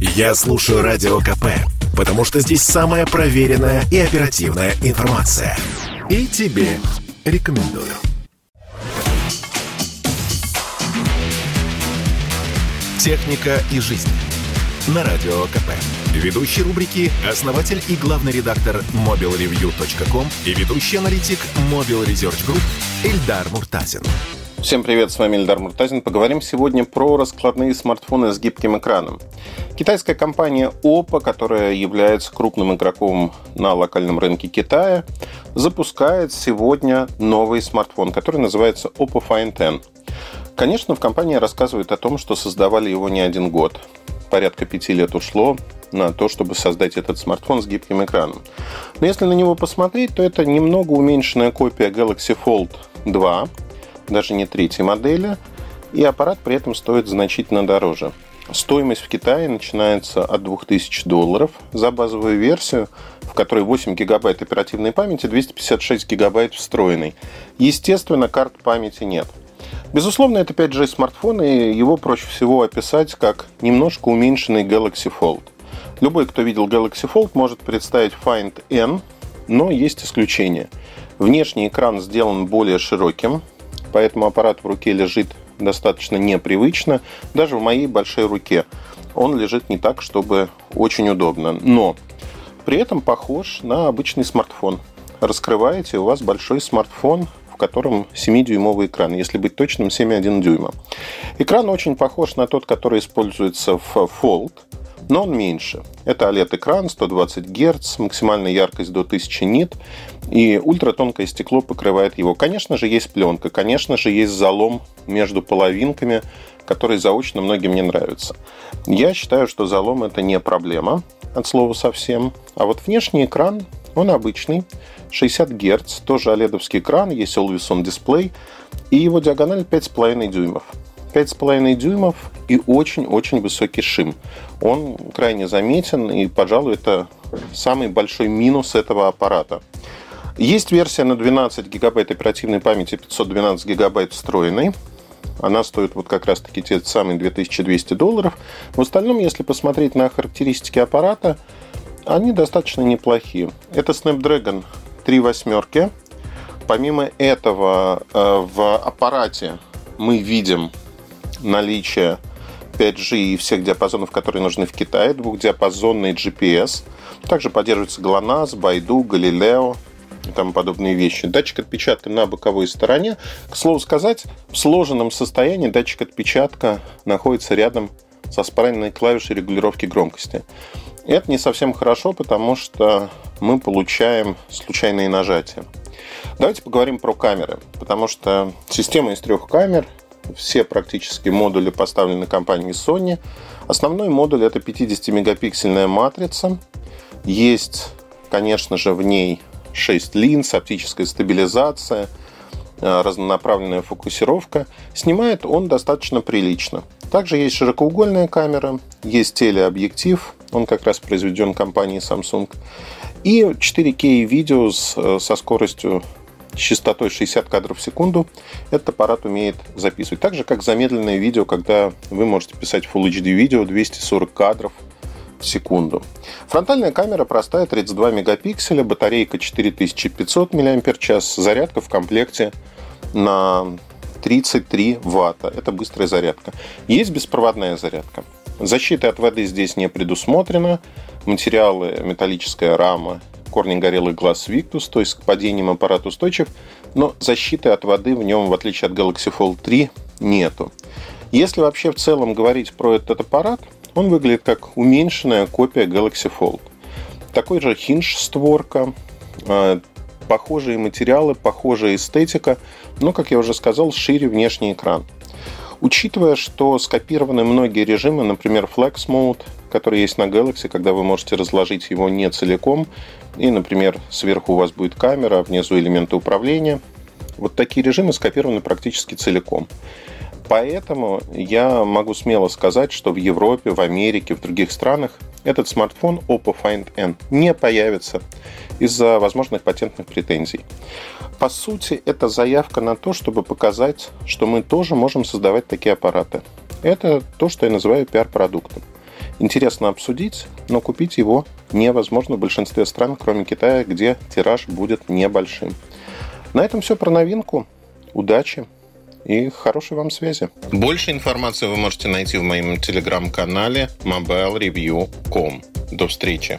Я слушаю Радио КП, потому что здесь самая проверенная и оперативная информация. И тебе рекомендую. «Техника и жизнь» на Радио КП. Ведущий рубрики – основатель и главный редактор mobilreview.com и ведущий аналитик Mobile Research Group Эльдар Муртазин. Всем привет, с вами Эльдар Муртазин. Поговорим сегодня про раскладные смартфоны с гибким экраном. Китайская компания Oppo, которая является крупным игроком на локальном рынке Китая, запускает сегодня новый смартфон, который называется Oppo Find X. Конечно, в компании рассказывают о том, что создавали его не один год. Порядка пяти лет ушло на то, чтобы создать этот смартфон с гибким экраном. Но если на него посмотреть, то это немного уменьшенная копия Galaxy Fold 2, даже не третьей модели, и аппарат при этом стоит значительно дороже. Стоимость в Китае начинается от 2000 долларов за базовую версию, в которой 8 гигабайт оперативной памяти, 256 гигабайт встроенной. Естественно, карт памяти нет. Безусловно, это 5G смартфон, и его проще всего описать как немножко уменьшенный Galaxy Fold. Любой, кто видел Galaxy Fold, может представить Find N, но есть исключение. Внешний экран сделан более широким, поэтому аппарат в руке лежит достаточно непривычно. Даже в моей большой руке он лежит не так, чтобы очень удобно. Но при этом похож на обычный смартфон. Раскрываете, у вас большой смартфон, в котором 7-дюймовый экран, если быть точным, 7,1 дюйма. Экран очень похож на тот, который используется в Fold, но он меньше. Это OLED-экран, 120 Гц, максимальная яркость до 1000 нит, и ультратонкое стекло покрывает его. Конечно же, есть пленка, конечно же, есть залом между половинками, который заочно многим не нравится. Я считаю, что залом это не проблема, от слова совсем. А вот внешний экран, он обычный, 60 Гц, тоже oled экран, есть Always On Display, и его диагональ 5,5 дюймов. 5,5 дюймов и очень-очень высокий шим. Он крайне заметен, и, пожалуй, это самый большой минус этого аппарата. Есть версия на 12 гигабайт оперативной памяти, 512 гигабайт встроенной. Она стоит вот как раз-таки те самые 2200 долларов. В остальном, если посмотреть на характеристики аппарата, они достаточно неплохие. Это Snapdragon 3 восьмерки. Помимо этого, э, в аппарате мы видим наличие 5G и всех диапазонов, которые нужны в Китае, двухдиапазонный GPS. Также поддерживается GLONASS, Baidu, Galileo и тому подобные вещи. Датчик отпечатка на боковой стороне. К слову сказать, в сложенном состоянии датчик отпечатка находится рядом со спаренной клавишей регулировки громкости. Это не совсем хорошо, потому что мы получаем случайные нажатия. Давайте поговорим про камеры, потому что система из трех камер все практически модули поставлены компанией Sony. Основной модуль это 50-мегапиксельная матрица. Есть, конечно же, в ней 6 линз, оптическая стабилизация, э, разнонаправленная фокусировка. Снимает он достаточно прилично. Также есть широкоугольная камера, есть телеобъектив, он как раз произведен компанией Samsung, и 4К видео э, со скоростью с частотой 60 кадров в секунду этот аппарат умеет записывать. Так же, как замедленное видео, когда вы можете писать Full HD видео 240 кадров в секунду. Фронтальная камера простая, 32 мегапикселя, батарейка 4500 мАч, зарядка в комплекте на 33 ватта. Это быстрая зарядка. Есть беспроводная зарядка. Защиты от воды здесь не предусмотрено. Материалы металлическая рама корни горелый глаз Victus, то есть к падениям аппарат устойчив, но защиты от воды в нем, в отличие от Galaxy Fold 3, нету. Если вообще в целом говорить про этот аппарат, он выглядит как уменьшенная копия Galaxy Fold. Такой же хинж створка, а, похожие материалы, похожая эстетика, но, как я уже сказал, шире внешний экран. Учитывая, что скопированы многие режимы, например, Flex Mode, который есть на Galaxy, когда вы можете разложить его не целиком, и, например, сверху у вас будет камера, а внизу элементы управления. Вот такие режимы скопированы практически целиком. Поэтому я могу смело сказать, что в Европе, в Америке, в других странах этот смартфон Oppo Find N не появится из-за возможных патентных претензий. По сути, это заявка на то, чтобы показать, что мы тоже можем создавать такие аппараты. Это то, что я называю пиар-продуктом. интересно обсудить, но купить его невозможно в большинстве стран, кроме Китая, где тираж будет небольшим. На этом все про новинку. Удачи и хорошей вам связи. Больше информации вы можете найти в моем телеграм-канале mobilereview.com. До встречи.